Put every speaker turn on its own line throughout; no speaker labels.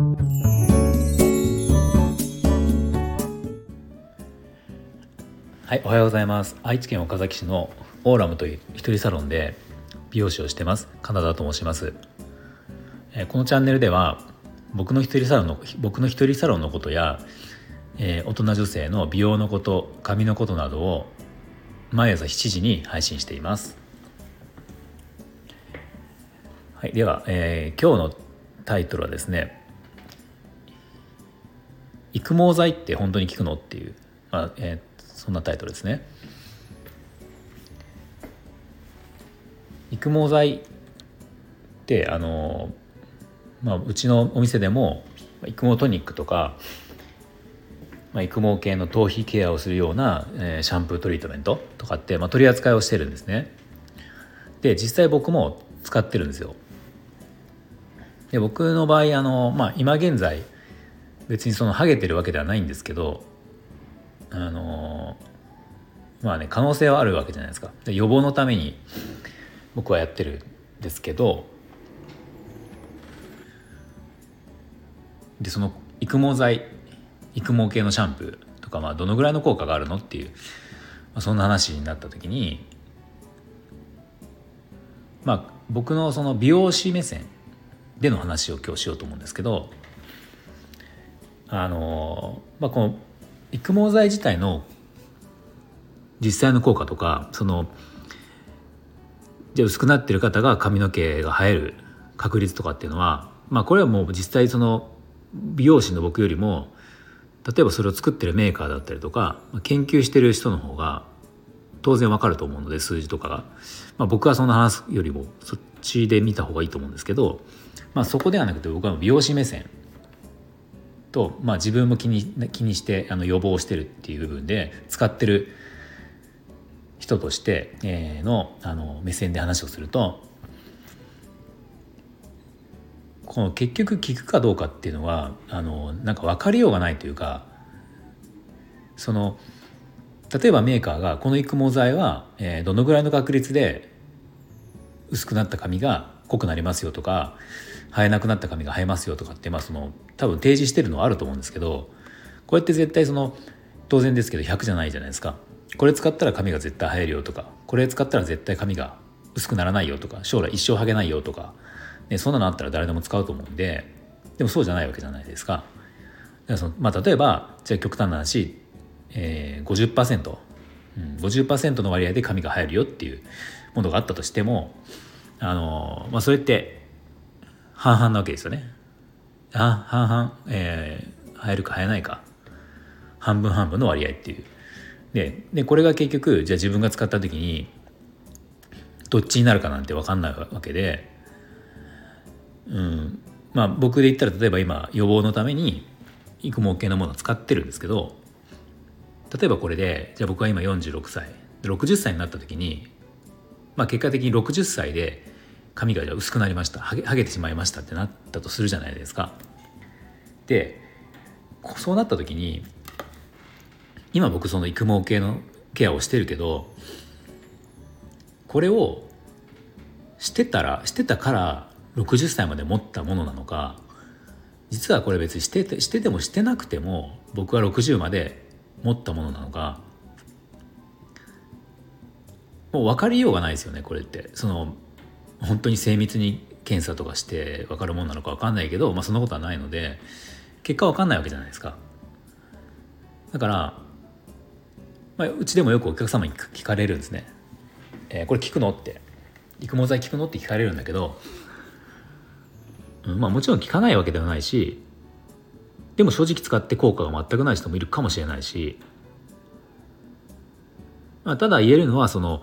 はいおはようございます。愛知県岡崎市のオーラムという一人サロンで美容師をしてます。カナダと申します。このチャンネルでは僕の一人サロンの僕の一人サロンのことや、えー、大人女性の美容のこと髪のことなどを毎朝7時に配信しています。はい、では、えー、今日のタイトルはですね育毛剤って本当に効くのっていう、まあえー、そんなタイトルですね。育毛剤ってあの、まあ、うちのお店でも育毛トニックとか、まあ、育毛系の頭皮ケアをするような、えー、シャンプートリートメントとかって、まあ、取り扱いをしてるんですね。で実際僕も使ってるんですよ。で僕の場合あの、まあ、今現在別にそのハゲてるわけではないんですけどあのまあね可能性はあるわけじゃないですか。で予防のために僕はやってるんですけどでその育毛剤育毛系のシャンプーとか、まあ、どのぐらいの効果があるのっていう、まあ、そんな話になった時にまあ僕のその美容師目線での話を今日しようと思うんですけどあの、まあ、この育毛剤自体の実際の効果とかそのじゃ薄くなってる方が髪の毛が生える確率とかっていうのはまあこれはもう実際その美容師の僕よりも例えばそれを作ってるメーカーだったりとか研究してる人の方が当然わかると思うので数字とかが、まあ、僕はそんな話よりもそっちで見た方がいいと思うんですけど、まあ、そこではなくて僕は美容師目線と、まあ、自分も気に気にしてあの予防してるっていう部分で使ってる人として、のあの目線で話をするとこの結局効くかどうかっていうのはあのなんか分かりようがないというかその例えばメーカーがこの育毛剤は、えー、どのぐらいの確率で薄くなった髪が濃くなりますよとか生えなくなった髪が生えますよとかって、まあ、その多分提示してるのはあると思うんですけどこうやって絶対その当然ですけど100じゃないじゃないですかこれ使ったら髪が絶対生えるよとかこれ使ったら絶対髪が薄くならないよとか将来一生ハゲないよとか、ね、そんなのあったら誰でも使うと思うんででもそうじゃないわけじゃないですか。だからそのまあ、例えばじゃあ極端な話、えー、50%、うん、50%の割合で髪が生えるよっていうものがあったとしてもあの、まあ、それって半々なわけですよね。半々、えー、生えるか生えないか半分半分の割合っていう。ででこれが結局じゃあ自分が使った時にどっちになるかなんて分かんないわけで、うんまあ、僕で言ったら例えば今予防のために育毛系のものを使ってるんですけど例えばこれでじゃあ僕は今46歳60歳になった時に、まあ、結果的に60歳で髪がじゃ薄くなりましたはげはげてしまいましたってなったとするじゃないですか。でそうなった時に今僕その育毛系のケアをしてるけどこれをしてたらしてたから60歳まで持ったものなのか実はこれ別にしててしててもしてなくても僕は60まで持ったものなのかもう分かりようがないですよねこれってその本当に精密に検査とかして分かるものなのか分かんないけど、まあ、そんなことはないので結果分かんないわけじゃないですかだからまあ、うちでもよくお客様に聞かれるんですね「えー、これ効くの?」って「育毛剤効くの?」って聞かれるんだけど、うん、まあもちろん効かないわけではないしでも正直使って効果が全くない人もいるかもしれないし、まあ、ただ言えるのはその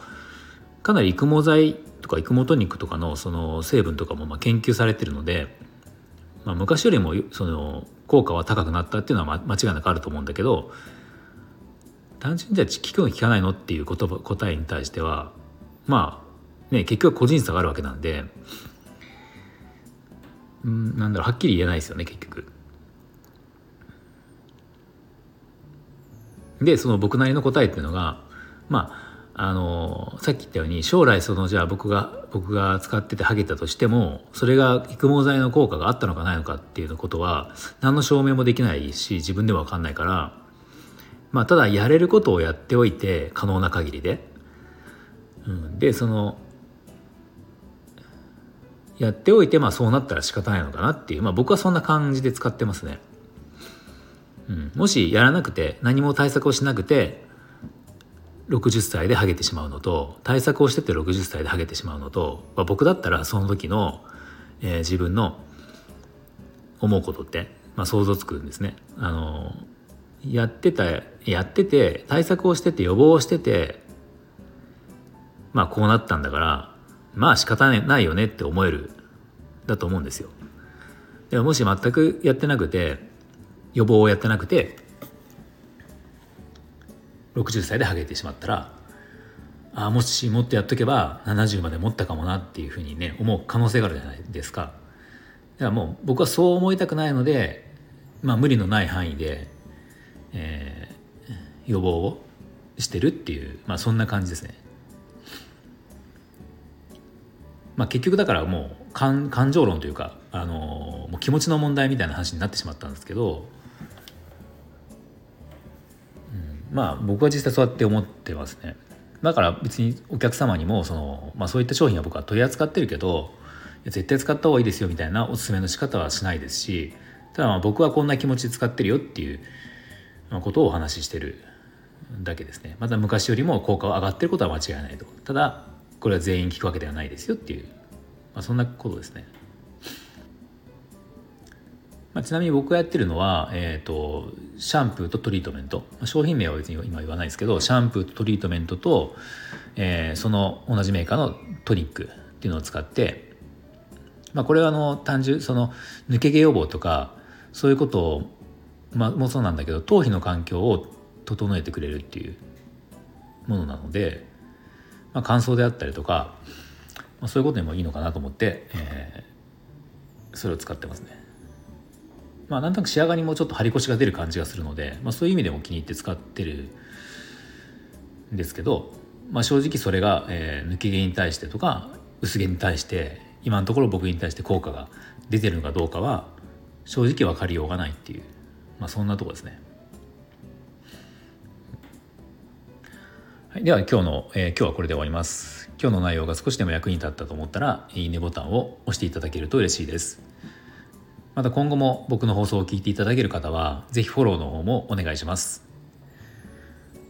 かなり育毛剤とか育毛トニックとかのその成分とかもまあ研究されてるので、まあ、昔よりもその効果は高くなったっていうのは間違いなくあると思うんだけど単純にじゃあ聞くの聞かないのっていう言葉答えに対してはまあね結局個人差があるわけなんでうんなんだろうはっきり言えないですよね結局。でその僕なりの答えっていうのがまああのさっき言ったように将来そのじゃあ僕が僕が使っててハゲたとしてもそれが育毛剤の効果があったのかないのかっていうことは何の証明もできないし自分では分かんないからまあただやれることをやっておいて可能な限りで、うん、でそのやっておいてまあそうなったら仕方ないのかなっていうまあ僕はそんな感じで使ってますね。うん、もしやらなくて何も対策をしなくて60歳でハゲてしまうのと対策をしてて60歳でハゲてしまうのと、まあ、僕だったらその時の、えー、自分の思うことって、まあ、想像つくんですね。あのやってたやってて対策をしてて予防をしててまあこうなったんだからまあ仕方ないよねって思えるだと思うんですよ。でももし全くやってなくて予防をやってなくて60歳でハゲてしまったらあもしもっとやっとけば70まで持ったかもなっていうふうにね思う可能性があるじゃないですか。だからもう僕はそう思いたくないので、まあ、無理のない範囲で、えー、予防をしてるっていう、まあ、そんな感じですね。まあ、結局だからもう感情論というか、あの、もう気持ちの問題みたいな話になってしまったんですけどまあ僕は実際そうやって思ってますね。だから別にお客様にもその、まあ、そういった商品は僕は取り扱ってるけど絶対使った方がいいですよみたいなおすすめの仕方はしないですしただまあ僕はこんな気持ちで使ってるよっていうことをお話ししてるだけですね。また昔よりも効果は上がってることは間違いないと。ただこれは全員効くわけではないですよっていう、まあ、そんなことですね。まあ、ちなみに僕がやってるのは、えーと、シャンプーとトリートメント、まあ、商品名は別に今言わないですけどシャンプーとトリートメントと、えー、その同じメーカーのトニックっていうのを使って、まあ、これはあの単純その抜け毛予防とかそういうことを、まあ、もそうなんだけど頭皮の環境を整えてくれるっていうものなので、まあ、乾燥であったりとか、まあ、そういうことにもいいのかなと思って、えー、それを使ってますね。まあ、なんとなく仕上がりもちょっと張り腰が出る感じがするので、まあ、そういう意味でも気に入って使ってるんですけど、まあ、正直それが、えー、抜け毛に対してとか薄毛に対して今のところ僕に対して効果が出てるのかどうかは正直分かりようがないっていう、まあ、そんなとこですね。はい、では今日の、えー、今日はこれで終わります。今日の内容が少しでも役に立ったと思ったらいいねボタンを押していただけると嬉しいです。また今後も僕の放送を聞いていただける方は、是非フォローの方もお願いします。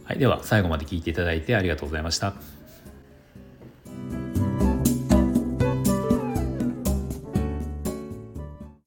はい、では最後まで聞いていただいてありがとうございました。